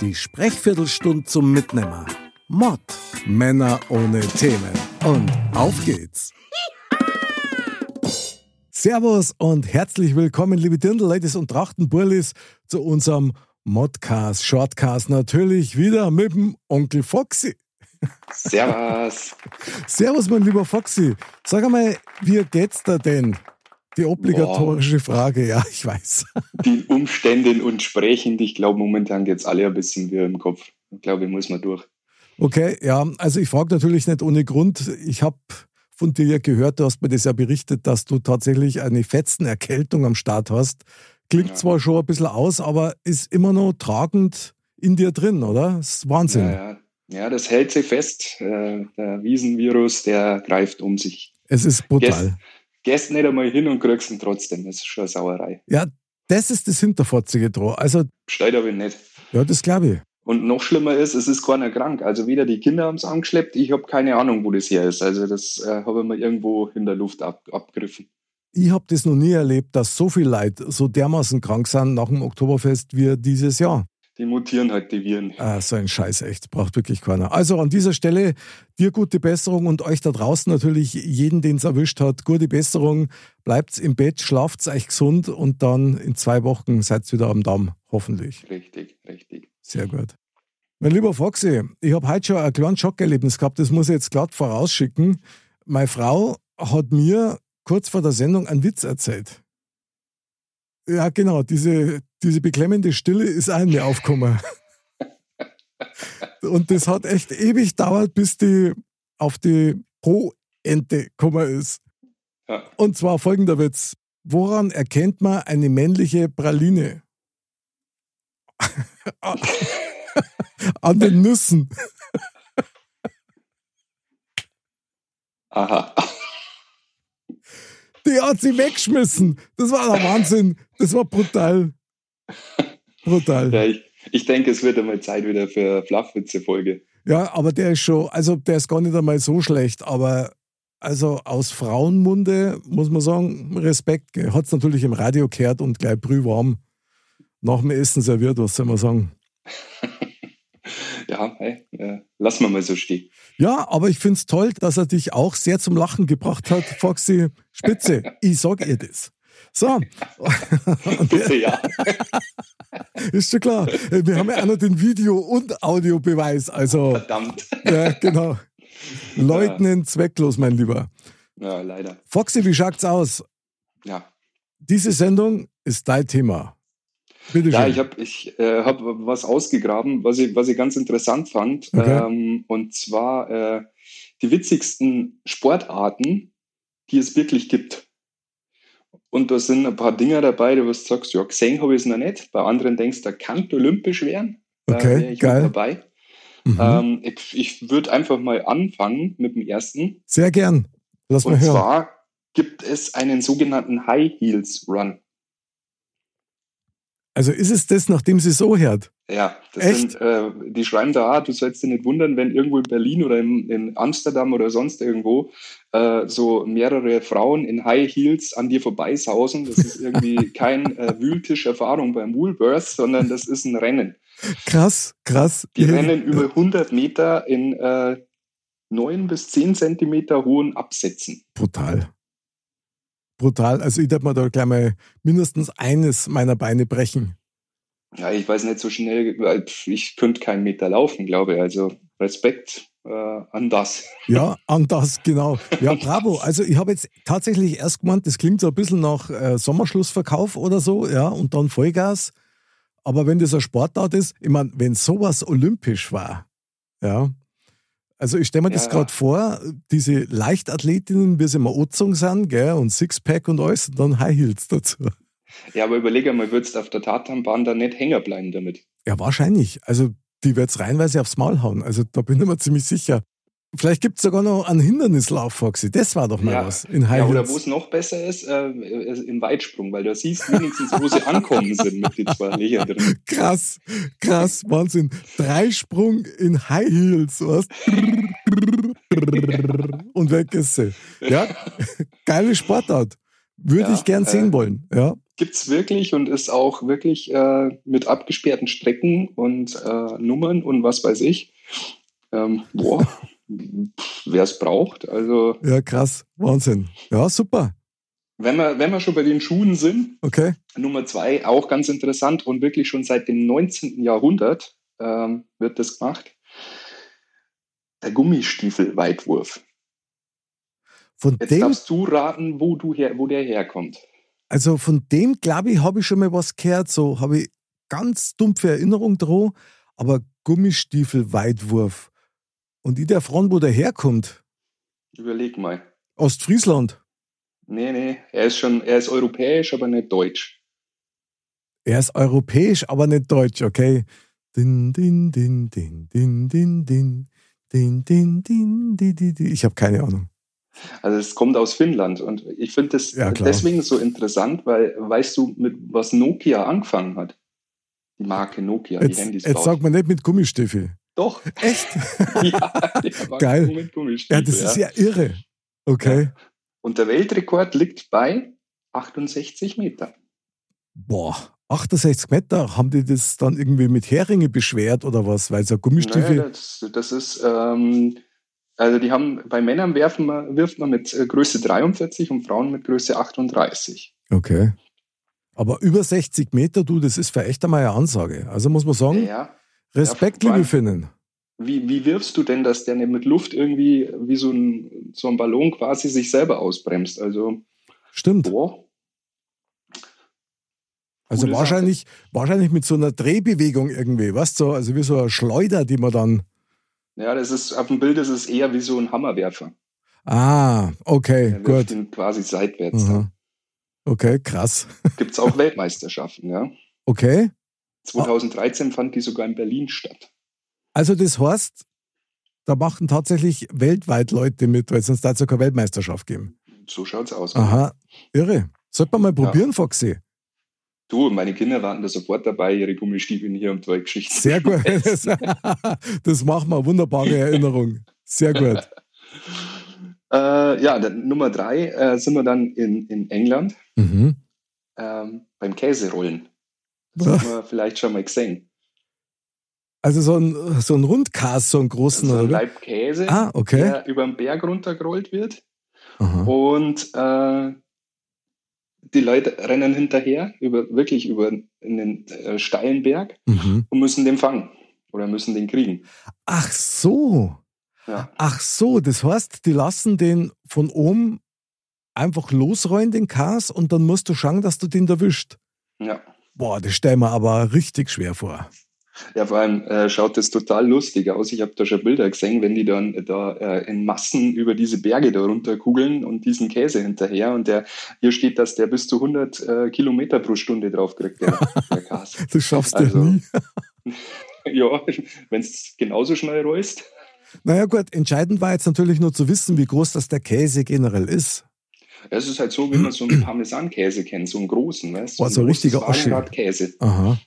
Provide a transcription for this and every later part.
Die Sprechviertelstunde zum Mitnehmer. Mod. Männer ohne Themen. Und auf geht's. Servus und herzlich willkommen, liebe Dirndl-Ladies und Trachtenburlis, zu unserem Modcast, Shortcast. Natürlich wieder mit dem Onkel Foxy. Servus. Servus, mein lieber Foxy. Sag einmal, wie geht's da denn? Die obligatorische Boah. Frage, ja, ich weiß. Die Umstände und sprechend, ich glaube, momentan geht es alle ein bisschen wie im Kopf. Ich glaube, muss man durch. Okay, ja, also ich frage natürlich nicht ohne Grund. Ich habe von dir gehört, du hast mir das ja berichtet, dass du tatsächlich eine Fetzenerkältung am Start hast. Klingt ja. zwar schon ein bisschen aus, aber ist immer noch tragend in dir drin, oder? Das ist Wahnsinn. Ja, ja. ja das hält sich fest. Äh, der Wiesenvirus, der greift um sich. Es ist brutal gehst nicht einmal hin und kriegst ihn trotzdem. Das ist schon eine Sauerei. Ja, das ist das Hinterfotzige dran. Also, Steht aber nicht. Ja, das glaube ich. Und noch schlimmer ist, es ist keiner krank. Also weder die Kinder haben es angeschleppt, ich habe keine Ahnung, wo das her ist. Also das äh, habe ich mir irgendwo in der Luft ab, abgegriffen. Ich habe das noch nie erlebt, dass so viele Leute so dermaßen krank sind nach dem Oktoberfest wie dieses Jahr die mutieren halt die Viren. Ah, so ein Scheiß, echt. Braucht wirklich keiner. Also an dieser Stelle dir gute Besserung und euch da draußen natürlich, jeden, den es erwischt hat, gute Besserung. Bleibt im Bett, schlaft euch gesund und dann in zwei Wochen seid ihr wieder am Damm, hoffentlich. Richtig, richtig. Sehr gut. Mein lieber Foxy, ich habe heute schon ein kleines Schockerlebnis gehabt, das muss ich jetzt glatt vorausschicken. Meine Frau hat mir kurz vor der Sendung einen Witz erzählt. Ja, genau, diese, diese beklemmende Stille ist auch mir aufgekommen. Und das hat echt ewig gedauert, bis die auf die Pro-Ente gekommen ist. Ja. Und zwar folgender Witz. Woran erkennt man eine männliche Praline? An den Nüssen. Aha. Die hat sie weggeschmissen. Das war der Wahnsinn. Das war brutal. Brutal. Ja, ich, ich denke, es wird einmal Zeit wieder für eine Flachwitze-Folge. Ja, aber der ist schon, also der ist gar nicht einmal so schlecht, aber also aus Frauenmunde muss man sagen, Respekt. Hat es natürlich im Radio gehört und gleich brühwarm nach dem Essen serviert, was soll man sagen. ja, hey, äh, lassen wir mal so stehen. Ja, aber ich finde es toll, dass er dich auch sehr zum Lachen gebracht hat, Foxy. Spitze, ich sag ihr das. So. Bitte, ja. Ist schon klar. Wir haben ja auch noch den Video- und Audiobeweis. Also, Verdammt. Ja, genau. Leugnen ja. zwecklos, mein Lieber. Ja, leider. Foxy, wie schaut's aus? Ja. Diese Sendung ist dein Thema. Bitte ja, schön. ich habe ich, äh, hab was ausgegraben, was ich, was ich ganz interessant fand. Okay. Ähm, und zwar äh, die witzigsten Sportarten, die es wirklich gibt. Und da sind ein paar Dinge dabei, wo du sagst, ja, gesehen habe ich es noch nicht. Bei anderen denkst du, da kann olympisch werden. Okay, ich geil. dabei. Mhm. Ähm, ich, ich würde einfach mal anfangen mit dem ersten. Sehr gern. Lass mal Und hören. Und zwar gibt es einen sogenannten High Heels Run. Also ist es das, nachdem sie so hört? Ja, Echt? Sind, äh, die schreiben da, ah, du sollst dich nicht wundern, wenn irgendwo in Berlin oder in, in Amsterdam oder sonst irgendwo äh, so mehrere Frauen in High Heels an dir vorbeisausen. Das ist irgendwie kein äh, Wühltisch-Erfahrung beim Woolworth, sondern das ist ein Rennen. Krass, krass. Die rennen über 100 Meter in äh, 9 bis 10 Zentimeter hohen Absätzen. Brutal brutal. Also ich darf mir da gleich mal mindestens eines meiner Beine brechen. Ja, ich weiß nicht so schnell, weil ich könnte keinen Meter laufen, glaube ich. Also Respekt äh, an das. Ja, an das, genau. Ja, bravo. Also ich habe jetzt tatsächlich erst gemeint, das klingt so ein bisschen nach äh, Sommerschlussverkauf oder so, ja, und dann Vollgas. Aber wenn das ein Sportart ist, ich meine, wenn sowas olympisch war, ja, also ich stelle mir ja, das gerade vor, diese Leichtathletinnen, wie sie immer Ozung sind, gell, und Sixpack und alles, und dann High Heels dazu. Ja, aber überlege mal, würdest du auf der Tatanbahn da nicht hängen bleiben damit? Ja, wahrscheinlich. Also die wird es reinweise aufs Maul hauen. Also da bin ich mir ziemlich sicher. Vielleicht gibt es sogar noch einen Hindernislauf, Foxy. Das war doch mal ja. was in High ja, Oder wo es noch besser ist, äh, im Weitsprung, weil du siehst wenigstens, wo sie ankommen sind mit den zwei Löchern drin. Krass, krass, Wahnsinn. Dreisprung in High Heels, was? Und weg ist sie. Ja, geile Sportart. Würde ja, ich gern sehen äh, wollen. Ja. Gibt es wirklich und ist auch wirklich äh, mit abgesperrten Strecken und äh, Nummern und was weiß ich. Ähm, boah, wer es braucht. Also, ja, krass. Wahnsinn. Ja, super. Wenn wir, wenn wir schon bei den Schuhen sind, okay. Nummer zwei, auch ganz interessant und wirklich schon seit dem 19. Jahrhundert ähm, wird das gemacht. Der Gummistiefel-Weitwurf. Von Jetzt dem, darfst du raten, wo, du her, wo der herkommt. Also von dem, glaube ich, habe ich schon mal was gehört. So habe ich ganz dumpfe Erinnerung dran. Aber Gummistiefel-Weitwurf. Und ich der fragen, wo der herkommt. Überleg mal. Ostfriesland. Nee, nee, er ist schon, er ist europäisch, aber nicht deutsch. Er ist europäisch, aber nicht deutsch, okay. Din, din, din, din, din, din, din, din, din, din, din, din, din. Ich habe keine Ahnung. Also es kommt aus Finnland und ich finde das ja, deswegen so interessant, weil weißt du, mit was Nokia angefangen hat? Die Marke Nokia, jetzt, die Handys. Jetzt baut. sagt man nicht mit Gummistiefel. Doch. Echt? ja, Geil. Mit Gummistiefel, ja, das ist ja irre. Okay. Ja. Und der Weltrekord liegt bei 68 Meter. Boah, 68 Meter, haben die das dann irgendwie mit Heringe beschwert oder was? Weil so Gummistiefel. Naja, das, das ist, ähm, also die haben, bei Männern werfen wir, wirft man mit äh, Größe 43 und Frauen mit Größe 38. Okay. Aber über 60 Meter, du, das ist für echt einmal eine Ansage. Also muss man sagen, ja. Respekt, ja, liebe Finnen. Wie, wie wirfst du denn, dass der mit Luft irgendwie wie so ein, so ein Ballon quasi sich selber ausbremst? Also, Stimmt. Boah. Also wahrscheinlich, wahrscheinlich mit so einer Drehbewegung irgendwie, weißt du? Also wie so eine Schleuder, die man dann ja, das ist, auf dem Bild ist es eher wie so ein Hammerwerfer. Ah, okay, gut. Quasi seitwärts. Mhm. Okay, krass. Gibt es auch Weltmeisterschaften, ja. Okay. 2013 fand die sogar in Berlin statt. Also das heißt, da machen tatsächlich weltweit Leute mit, weil sonst da es ja keine Weltmeisterschaft geben. So schaut's aus. Aha, irre. Sollte man mal probieren, ja. Foxy. Du, meine Kinder waren da sofort dabei, ihre Gummistiefel hier und zwei Geschichten. Sehr gut. Das, das machen wir. Wunderbare Erinnerung. Sehr gut. äh, ja, dann, Nummer drei äh, sind wir dann in, in England mhm. ähm, beim Käserollen. Das haben wir vielleicht schon mal gesehen. Also so ein, so ein Rundkas, so einen großen. So ein Leib Käse, ah, okay. der über den Berg runtergerollt wird. Aha. Und äh, die Leute rennen hinterher, über, wirklich über einen äh, steilen Berg mhm. und müssen den fangen oder müssen den kriegen. Ach so. Ja. Ach so, das heißt, die lassen den von oben einfach losrollen, den Kas, und dann musst du schauen, dass du den erwischt. Ja. Boah, das stell mir aber richtig schwer vor. Ja, vor allem äh, schaut das total lustig aus. Ich habe da schon Bilder gesehen, wenn die dann da äh, in Massen über diese Berge da runter kugeln und diesen Käse hinterher. Und der hier steht, dass der bis zu 100 äh, Kilometer pro Stunde drauf kriegt, der, der Gas. Das schaffst du also, nie. ja, wenn es genauso schnell rollst. Naja gut, entscheidend war jetzt natürlich nur zu wissen, wie groß das der Käse generell ist. Es ist halt so, wie man so einen Parmesankäse kennt, so einen großen, weißt du? So, ein richtiger Käse. Aha,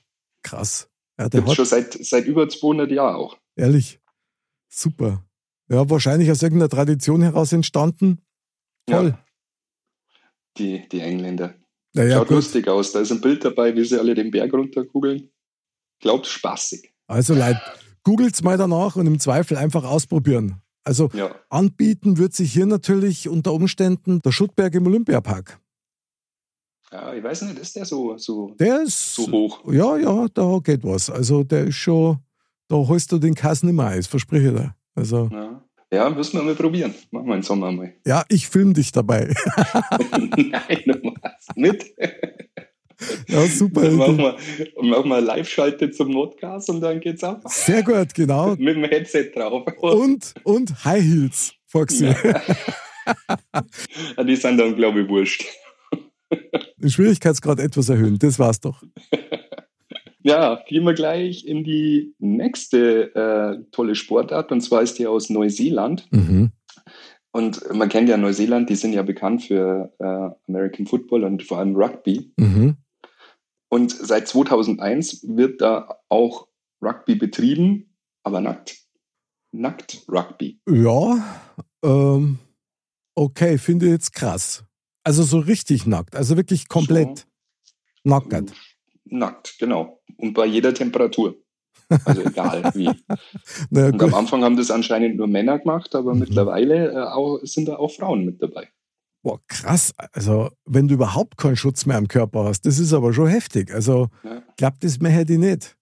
krass. Ja, der Gibt schon seit, seit über 200 Jahren auch. Ehrlich? Super. Ja, wahrscheinlich aus irgendeiner Tradition heraus entstanden. Toll. Ja. Die, die Engländer. Ja, Schaut gut. lustig aus. Da ist ein Bild dabei, wie sie alle den Berg runterkugeln. Glaubt spaßig. Also Leute, googelt's mal danach und im Zweifel einfach ausprobieren. Also ja. anbieten wird sich hier natürlich unter Umständen der Schuttberg im Olympiapark. Ja, ich weiß nicht, ist der so, so, Der ist so hoch? Ja, ja, da geht was. Also der ist schon, da holst du den Kass nicht mehr ein, verspreche ich dir. Also, Ja. ja, müssen wir mal probieren. Machen wir im Sommer mal. ja, ich film dich dabei. Nein, du machst mit. ja, super. Dann machen wir, machen wir Live-Schalte zum Notgas und dann geht's ab. Sehr gut, genau. Mit dem Headset drauf. Und, und High Heels, Foxy. Ja, die sind dann, glaube ich, wurscht. Den Schwierigkeitsgrad etwas erhöhen, das war's doch. Ja, gehen wir gleich in die nächste äh, tolle Sportart und zwar ist die aus Neuseeland. Mhm. Und man kennt ja Neuseeland, die sind ja bekannt für äh, American Football und vor allem Rugby. Mhm. Und seit 2001 wird da auch Rugby betrieben, aber nackt. Nackt Rugby. Ja, ähm, okay, finde ich jetzt krass. Also so richtig nackt, also wirklich komplett nackt. Nackt, genau. Und bei jeder Temperatur. Also egal wie. Naja, Und am. Anfang haben das anscheinend nur Männer gemacht, aber Mhm. mittlerweile äh, auch, sind da auch Frauen mit dabei. Boah, krass. Also, wenn du überhaupt keinen Schutz mehr am Körper hast, das ist aber schon heftig. Also, Ja. glaubt das mir hätte ich nicht.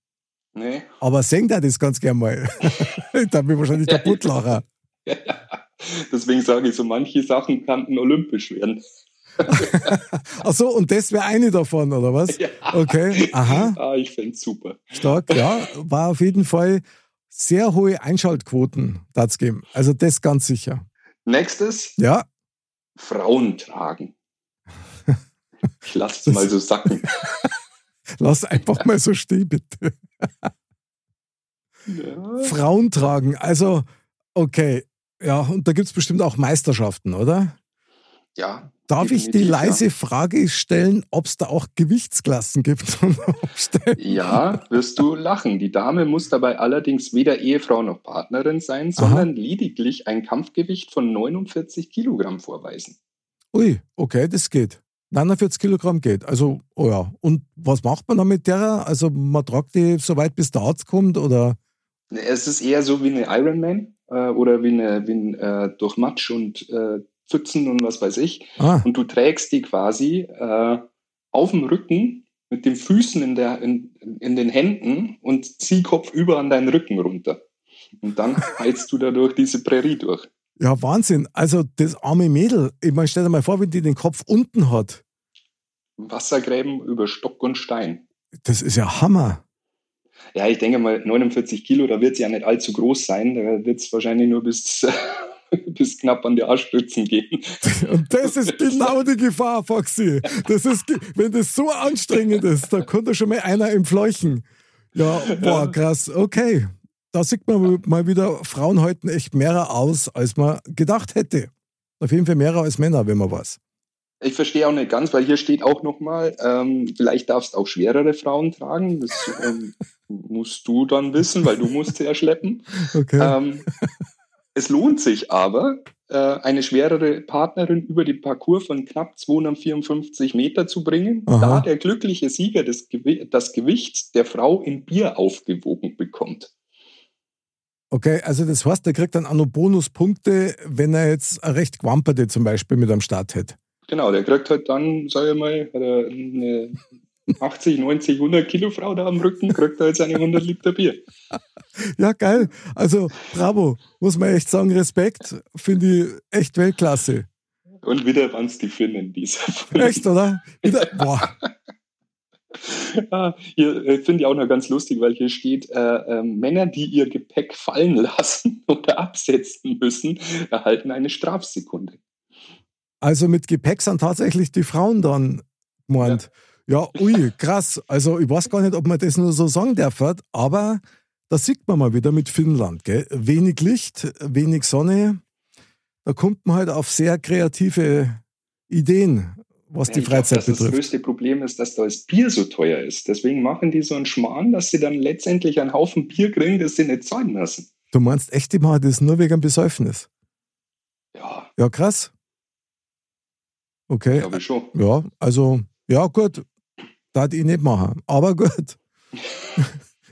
Nee. Aber sing da das ganz gern mal. da bin ich wahrscheinlich kaputt lachen. Deswegen sage ich, so manche Sachen könnten olympisch werden. Ach so, und das wäre eine davon, oder was? Ja. Okay, aha, Ah, ich fände es super. stark. Ja, war auf jeden Fall sehr hohe Einschaltquoten dazu geben. Also, das ganz sicher. Nächstes, Ja, Frauen tragen. Ich lasse es mal so sacken. lass einfach mal so stehen, bitte. Ja. Frauen tragen, also, okay. Ja, und da gibt es bestimmt auch Meisterschaften, oder? Ja Darf ich die leise Frage stellen, ob es da auch Gewichtsklassen gibt? Ja. ja, wirst du lachen. Die Dame muss dabei allerdings weder Ehefrau noch Partnerin sein, sondern lediglich ein Kampfgewicht von 49 Kilogramm vorweisen. Ui, okay, das geht. 49 Kilogramm geht. Also, oh ja. Und was macht man dann mit der? Also, man tragt die so weit, bis der Arzt kommt oder? Es ist eher so wie eine Ironman äh, oder wie, eine, wie ein äh, durch Matsch und äh, Pfützen und was weiß ich. Ah, Und du trägst die quasi äh, auf dem Rücken mit den Füßen in, der, in, in den Händen und zieh Kopf über an deinen Rücken runter. Und dann heilst du dadurch diese Prärie durch. ja, Wahnsinn. Also, das arme Mädel, ich meine, stell dir mal vor, wenn die den Kopf unten hat. Wassergräben über Stock und Stein. Das ist ja Hammer. Ja, ich denke mal, 49 Kilo, da wird es ja nicht allzu groß sein. Da wird es wahrscheinlich nur bis, bis knapp an die Arschstützen gehen. Und das ist genau die Gefahr, Foxy. Das ist, wenn das so anstrengend ist, da kommt da schon mal einer im Fleuchen. Ja, boah, krass. Okay. Da sieht man mal wieder, Frauen halten echt mehr aus, als man gedacht hätte. Auf jeden Fall mehr als Männer, wenn man was. Ich verstehe auch nicht ganz, weil hier steht auch nochmal, ähm, vielleicht darfst auch schwerere Frauen tragen. Das ähm, musst du dann wissen, weil du musst ja schleppen. Okay. Ähm, es lohnt sich aber, äh, eine schwerere Partnerin über den Parcours von knapp 254 Meter zu bringen, Aha. da der glückliche Sieger das, Gewi das Gewicht der Frau in Bier aufgewogen bekommt. Okay, also das heißt, der kriegt dann auch noch Bonuspunkte, wenn er jetzt eine recht gewamperte zum Beispiel mit am Start hätte. Genau, der kriegt halt dann, sag ich mal, eine 80, 90, 100 Kilo Frau da am Rücken, kriegt er jetzt seine 100 Liter Bier. Ja, geil. Also, bravo. Muss man echt sagen, Respekt. Finde ich echt Weltklasse. Und wieder waren es die Finnen, dieser Echt, oder? Wieder, boah. Ah, hier äh, finde ich auch noch ganz lustig, weil hier steht, äh, äh, Männer, die ihr Gepäck fallen lassen oder absetzen müssen, erhalten eine Strafsekunde. Also mit Gepäck sind tatsächlich die Frauen dann gemeint. Ja. Ui, krass. Also ich weiß gar nicht, ob man das nur so sagen darf, aber da sieht man mal wieder mit Finnland. Gell? Wenig Licht, wenig Sonne. Da kommt man halt auf sehr kreative Ideen, was die Ich glaub, Freizeit dass Das betrifft. größte Problem ist, dass da das Bier so teuer ist. Deswegen machen die so einen Schmarrn, dass sie dann letztendlich einen Haufen Bier kriegen, das sie nicht zahlen müssen. Du meinst echt, die machen das nur wegen Besäufnis? Ja, Ja, krass. Okay. glaube ich schon. Ja, also, ja, gut. Das ich nicht machen. Aber gut.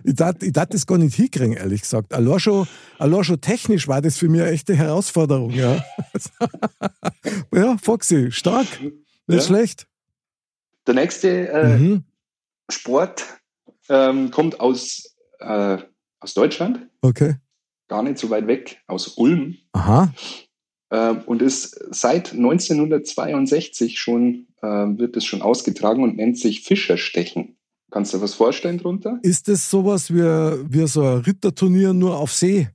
ich darf ich darf das gar nicht hinkriegen, ehrlich gesagt. Allein schon, allein schon technisch war das für mich eine echte Herausforderung. Ja, ja Foxy, stark. Nicht Ja. schlecht. Der nächste äh, mhm. Sport ähm, kommt aus, äh, aus Deutschland. Okay. Gar nicht so weit weg, aus Ulm. Aha. Ähm, und ist seit 1962 schon, äh, wird es schon ausgetragen und nennt sich Fischerstechen. Kannst du dir was vorstellen drunter? Ist das sowas wie, wie so ein Ritterturnier nur auf See?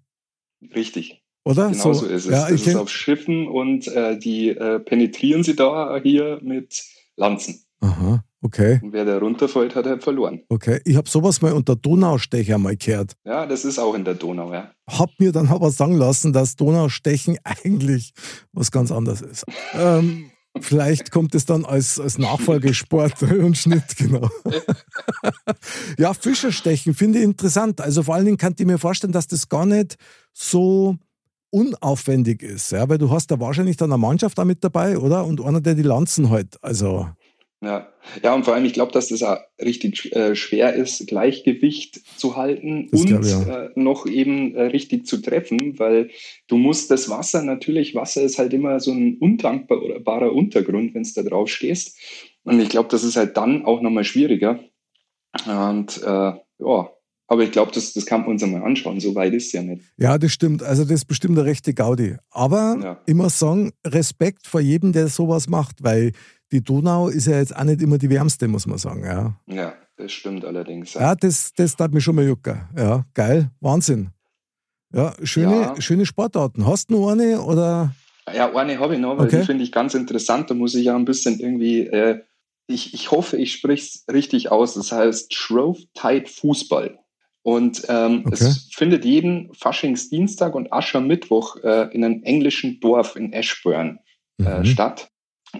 Richtig. Oder? Genau so, so ist es. Ja, das ist auf Schiffen und äh, die äh, penetrieren sie da hier mit Lanzen. Aha, okay. Und wer da runterfällt, hat halt verloren. Okay, ich habe sowas mal unter Donaustecher mal gehört. Ja, das ist auch in der Donau, ja. Hab mir dann aber sagen lassen, dass Donaustechen eigentlich was ganz anderes ist. ähm, Vielleicht kommt es dann als, als Nachfolgesport und Schnitt, genau. ja, Fischerstechen finde ich interessant. Also vor allen Dingen kann ich mir vorstellen, dass das gar nicht so unaufwendig ist, ja, weil du hast da wahrscheinlich dann eine Mannschaft da mit dabei, oder? Und einer, der die Lanzen halt, also. Ja, ja und vor allem, ich glaube, dass das auch richtig äh, schwer ist, Gleichgewicht zu halten das und ja. äh, noch eben äh, richtig zu treffen, weil du musst das Wasser natürlich, Wasser ist halt immer so ein undankbarer Untergrund, wenn es da drauf stehst. Und ich glaube, das ist halt dann auch nochmal schwieriger. Und äh, ja, aber ich glaube, das, das kann man uns einmal anschauen. So weit ist es ja nicht. Ja, das stimmt. Also, das ist bestimmt eine rechte Gaudi. Aber ja. immer sagen, Respekt vor jedem, der sowas macht, weil die Donau ist ja jetzt auch nicht immer die wärmste, muss man sagen. Ja, ja das stimmt allerdings. Ja, ja das, das tat mir schon mal jucken. Ja, geil. Wahnsinn. Ja, schöne, ja. schöne Sportarten. Hast du noch eine oder? Ja, eine habe ich noch, weil okay. die finde ich ganz interessant. Da muss ich ja ein bisschen irgendwie, äh, ich, ich hoffe, ich spreche es richtig aus. Das heißt Shrove Tide Fußball. Und ähm, okay. es findet jeden Faschingsdienstag und Aschermittwoch äh, in einem englischen Dorf in Ashburn äh, mhm. statt.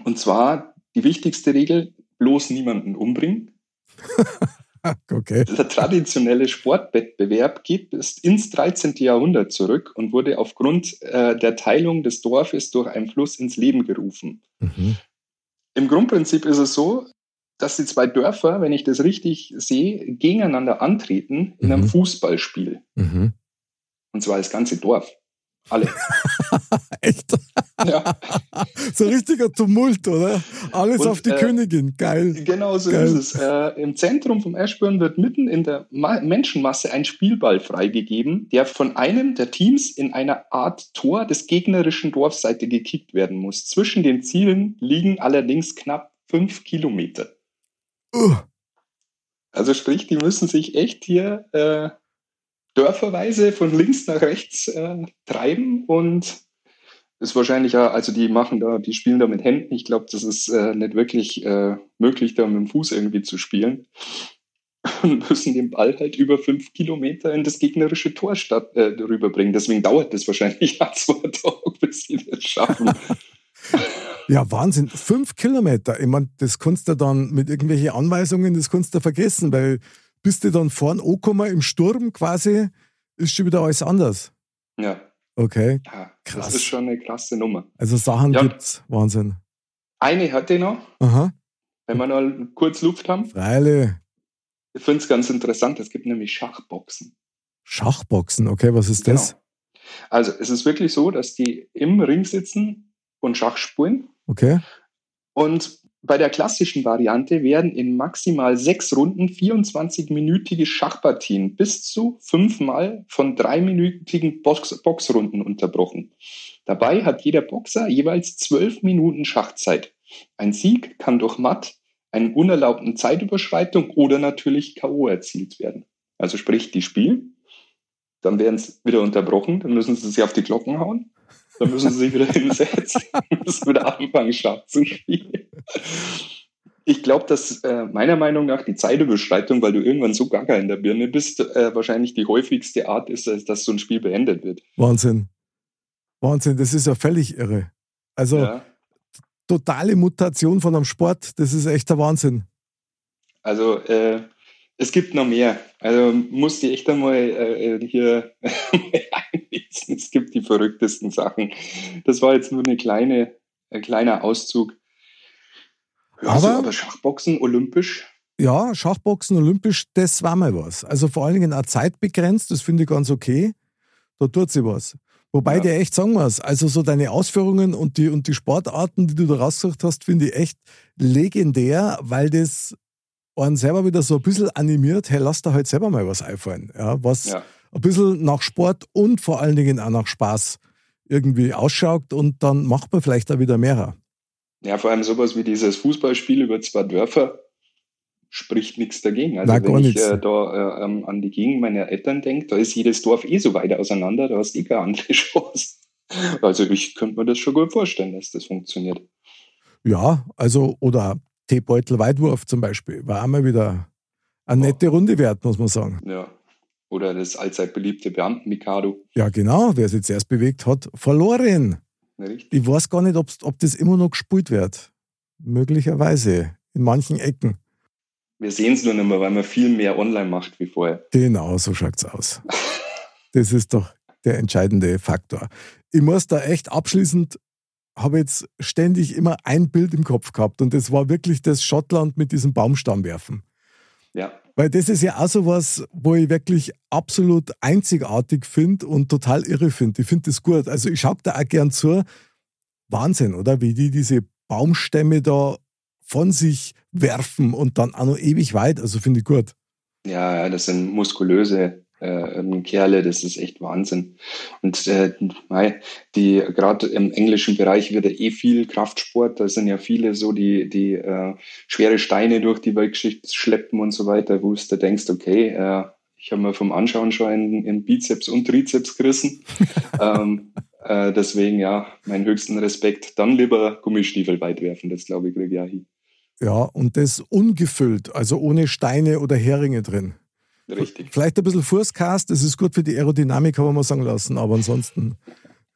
Und zwar die wichtigste Regel, bloß niemanden umbringen. okay. Der traditionelle Sportwettbewerb geht bis ins 13. Jahrhundert zurück und wurde aufgrund äh, der Teilung des Dorfes durch einen Fluss ins Leben gerufen. Mhm. Im Grundprinzip ist es so, dass die zwei Dörfer, wenn ich das richtig sehe, gegeneinander antreten in einem mhm. Fußballspiel. Mhm. Und zwar das ganze Dorf. Alle. Echt? Ja. so richtiger Tumult, oder? Alles und, auf die äh, Königin. Geil. Genau so Geil. ist es. Äh, Im Zentrum vom Ashburn wird mitten in der Ma Menschenmasse ein Spielball freigegeben, der von einem der Teams in einer Art Tor des gegnerischen Dorfseite gekickt werden muss. Zwischen den Zielen liegen allerdings knapp fünf Kilometer. Uh. Also sprich, die müssen sich echt hier äh, dörferweise von links nach rechts äh, treiben und ist wahrscheinlich ja, also die machen da, die spielen da mit Händen. Ich glaube, das ist äh, nicht wirklich äh, möglich, da mit dem Fuß irgendwie zu spielen. Und müssen den Ball halt über fünf Kilometer in das gegnerische Tor statt, äh, rüberbringen. Deswegen dauert das wahrscheinlich ja zwei Tage, bis sie das schaffen. Ja, Wahnsinn. Fünf Kilometer. Ich meine, das kannst du dann mit irgendwelchen Anweisungen, das kannst du vergessen, weil bist du dann vorn angekommen im Sturm quasi, ist schon wieder alles anders. Ja. Okay. Ja, krass. Das ist schon eine krasse Nummer. Also Sachen ja. gibt's. Wahnsinn. Eine hatte ich noch. Aha. Wenn wir noch kurz Luft haben. Freile. Ich finde es ganz interessant. Es gibt nämlich Schachboxen. Schachboxen, okay, was ist das? Genau. Also es ist wirklich so, dass die im Ring sitzen und Schach spielen. Okay. Und bei der klassischen Variante werden in maximal sechs Runden 24-minütige Schachpartien bis zu fünfmal von dreiminütigen Box Boxrunden unterbrochen. Dabei hat jeder Boxer jeweils zwölf Minuten Schachzeit. Ein Sieg kann durch Matt, einen unerlaubten Zeitüberschreitung oder natürlich K.O. erzielt werden. Also sprich, die spielen, dann werden sie wieder unterbrochen, dann müssen sie sich auf die Glocken hauen dann müssen sie sich wieder hinsetzen und müssen wieder anfangen, Schach zu spielen. Ich glaube, dass äh, meiner Meinung nach die Zeitüberschreitung, weil du irgendwann so gaga in der Birne bist, äh, wahrscheinlich die häufigste Art ist, dass so ein Spiel beendet wird. Wahnsinn. Wahnsinn, das ist ja völlig irre. Also ja. totale Mutation von einem Sport, das ist echt der Wahnsinn. Also äh, es gibt noch mehr. Also musst du echt einmal äh, äh hier einlesen. Es gibt die verrücktesten Sachen. Das war jetzt nur eine kleine, ein kleiner Auszug. Ja, aber, aber Schachboxen olympisch? Ja, Schachboxen olympisch, das war mal was. Also vor allen Dingen auch zeitbegrenzt, das finde ich ganz okay. Da tut sie was. Wobei ja. dir echt sagen muss, also so deine Ausführungen und die, und die Sportarten, die du da rausgesucht hast, finde ich echt legendär, weil das einen selber wieder so ein bisschen animiert, hey, lass da halt selber mal was einfallen. Ja, was ja. ein bisschen nach Sport und vor allen Dingen auch nach Spaß irgendwie ausschaut und dann macht man vielleicht auch wieder mehrer. Ja, vor allem sowas wie dieses Fußballspiel über zwei Dörfer spricht nichts dagegen. Also Nein, wenn ich äh, da äh, ähm, an die Gegend meiner Eltern denke, da ist jedes Dorf eh so weit auseinander, da hast du eh keine andere Chance. Also ich könnte mir das schon gut vorstellen, dass das funktioniert. Ja, also oder Teebeutel Weitwurf zum Beispiel, war einmal wieder eine nette Runde wert, muss man sagen. Ja. Oder das allzeit beliebte Beamten-Mikado. Ja, genau, wer sich zuerst bewegt hat, verloren. Richtig. Ich weiß gar nicht, ob das immer noch gespielt wird. Möglicherweise, in manchen Ecken. Wir sehen es nur nicht mehr, weil man viel mehr online macht wie vorher. Genau, so schaut es aus. das ist doch der entscheidende Faktor. Ich muss da echt abschließend, habe jetzt ständig immer ein Bild im Kopf gehabt und das war wirklich das Schottland mit diesem Baumstamm werfen. Ja. Weil das ist ja auch so was, wo ich wirklich absolut einzigartig finde und total irre finde. Ich finde das gut. Also ich schaue da auch gern zu. Wahnsinn, oder? Wie die diese Baumstämme da von sich werfen und dann auch noch ewig weit. Also finde ich gut. Ja, das sind muskulöse äh, Kerle, das ist echt Wahnsinn. Und äh, die gerade im englischen Bereich wird ja eh viel Kraftsport. Da sind ja viele so, die, die äh, schwere Steine durch die Weltgeschichte schleppen und so weiter, wo du denkst, okay, äh, ich habe mir vom Anschauen schon in, in Bizeps und Trizeps gerissen. ähm, äh, deswegen ja, meinen höchsten Respekt. Dann lieber Gummistiefel weit werfen, das glaube ich, kriege ich ja hin. Ja, und das ungefüllt, also ohne Steine oder Heringe drin. Richtig. Vielleicht ein bisschen Fußcast, das ist gut für die Aerodynamik, kann man mal sagen lassen, aber ansonsten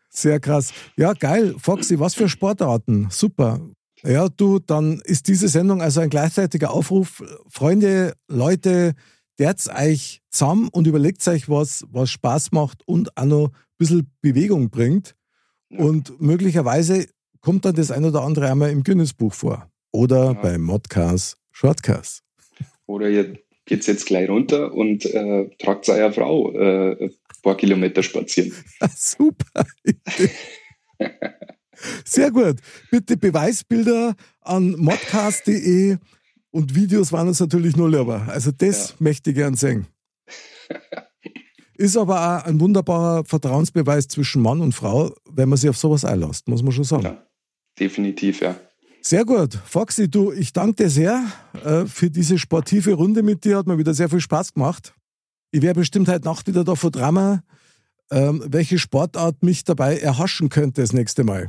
sehr krass. Ja, geil. Foxy, was für Sportarten. Super. Ja, du, dann ist diese Sendung also ein gleichzeitiger Aufruf. Freunde, Leute, derz euch zusammen und überlegt euch was, was Spaß macht und auch noch ein bisschen Bewegung bringt. Und möglicherweise kommt dann das ein oder andere einmal im Guinness-Buch vor. Oder ja. beim Modcast Shortcast. Oder ihr geht jetzt gleich runter und äh, tragt seiner Frau äh, ein paar Kilometer spazieren. Ja, super. Sehr gut. Bitte Beweisbilder an modcast.de und Videos waren uns natürlich nur lieber. Also das ja. möchte ich gern sehen. Ist aber auch ein wunderbarer Vertrauensbeweis zwischen Mann und Frau, wenn man sich auf sowas einlässt, muss man schon sagen. Ja, definitiv, ja. Sehr gut. Foxy, du, ich danke dir sehr äh, für diese sportive Runde mit dir. Hat mir wieder sehr viel Spaß gemacht. Ich wäre bestimmt heute Nacht wieder da vor Drama, ähm, welche Sportart mich dabei erhaschen könnte das nächste Mal.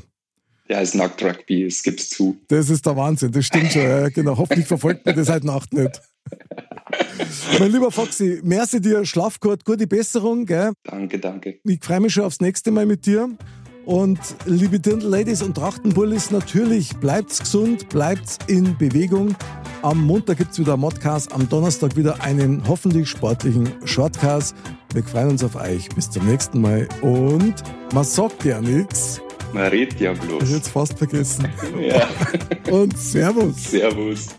Ja, es ist Nackt Rugby, es gibt's zu. Das ist der Wahnsinn, das stimmt schon. Ja, genau. Hoffentlich verfolgt mir das heute Nacht nicht. mein lieber Foxy, merci dir, schlaf gut, gute Besserung. Gell? Danke, danke. Ich freue mich schon aufs nächste Mal mit dir. Und liebe Dirndl-Ladies und Trachtenbullis, natürlich bleibt's gesund, bleibt's in Bewegung. Am Montag gibt's wieder Modcast, am Donnerstag wieder einen hoffentlich sportlichen Shortcast. Wir freuen uns auf euch. Bis zum nächsten Mal. Und man sagt ja nichts. Man redet ja bloß. Ich jetzt fast vergessen. Ja. Und Servus. Servus.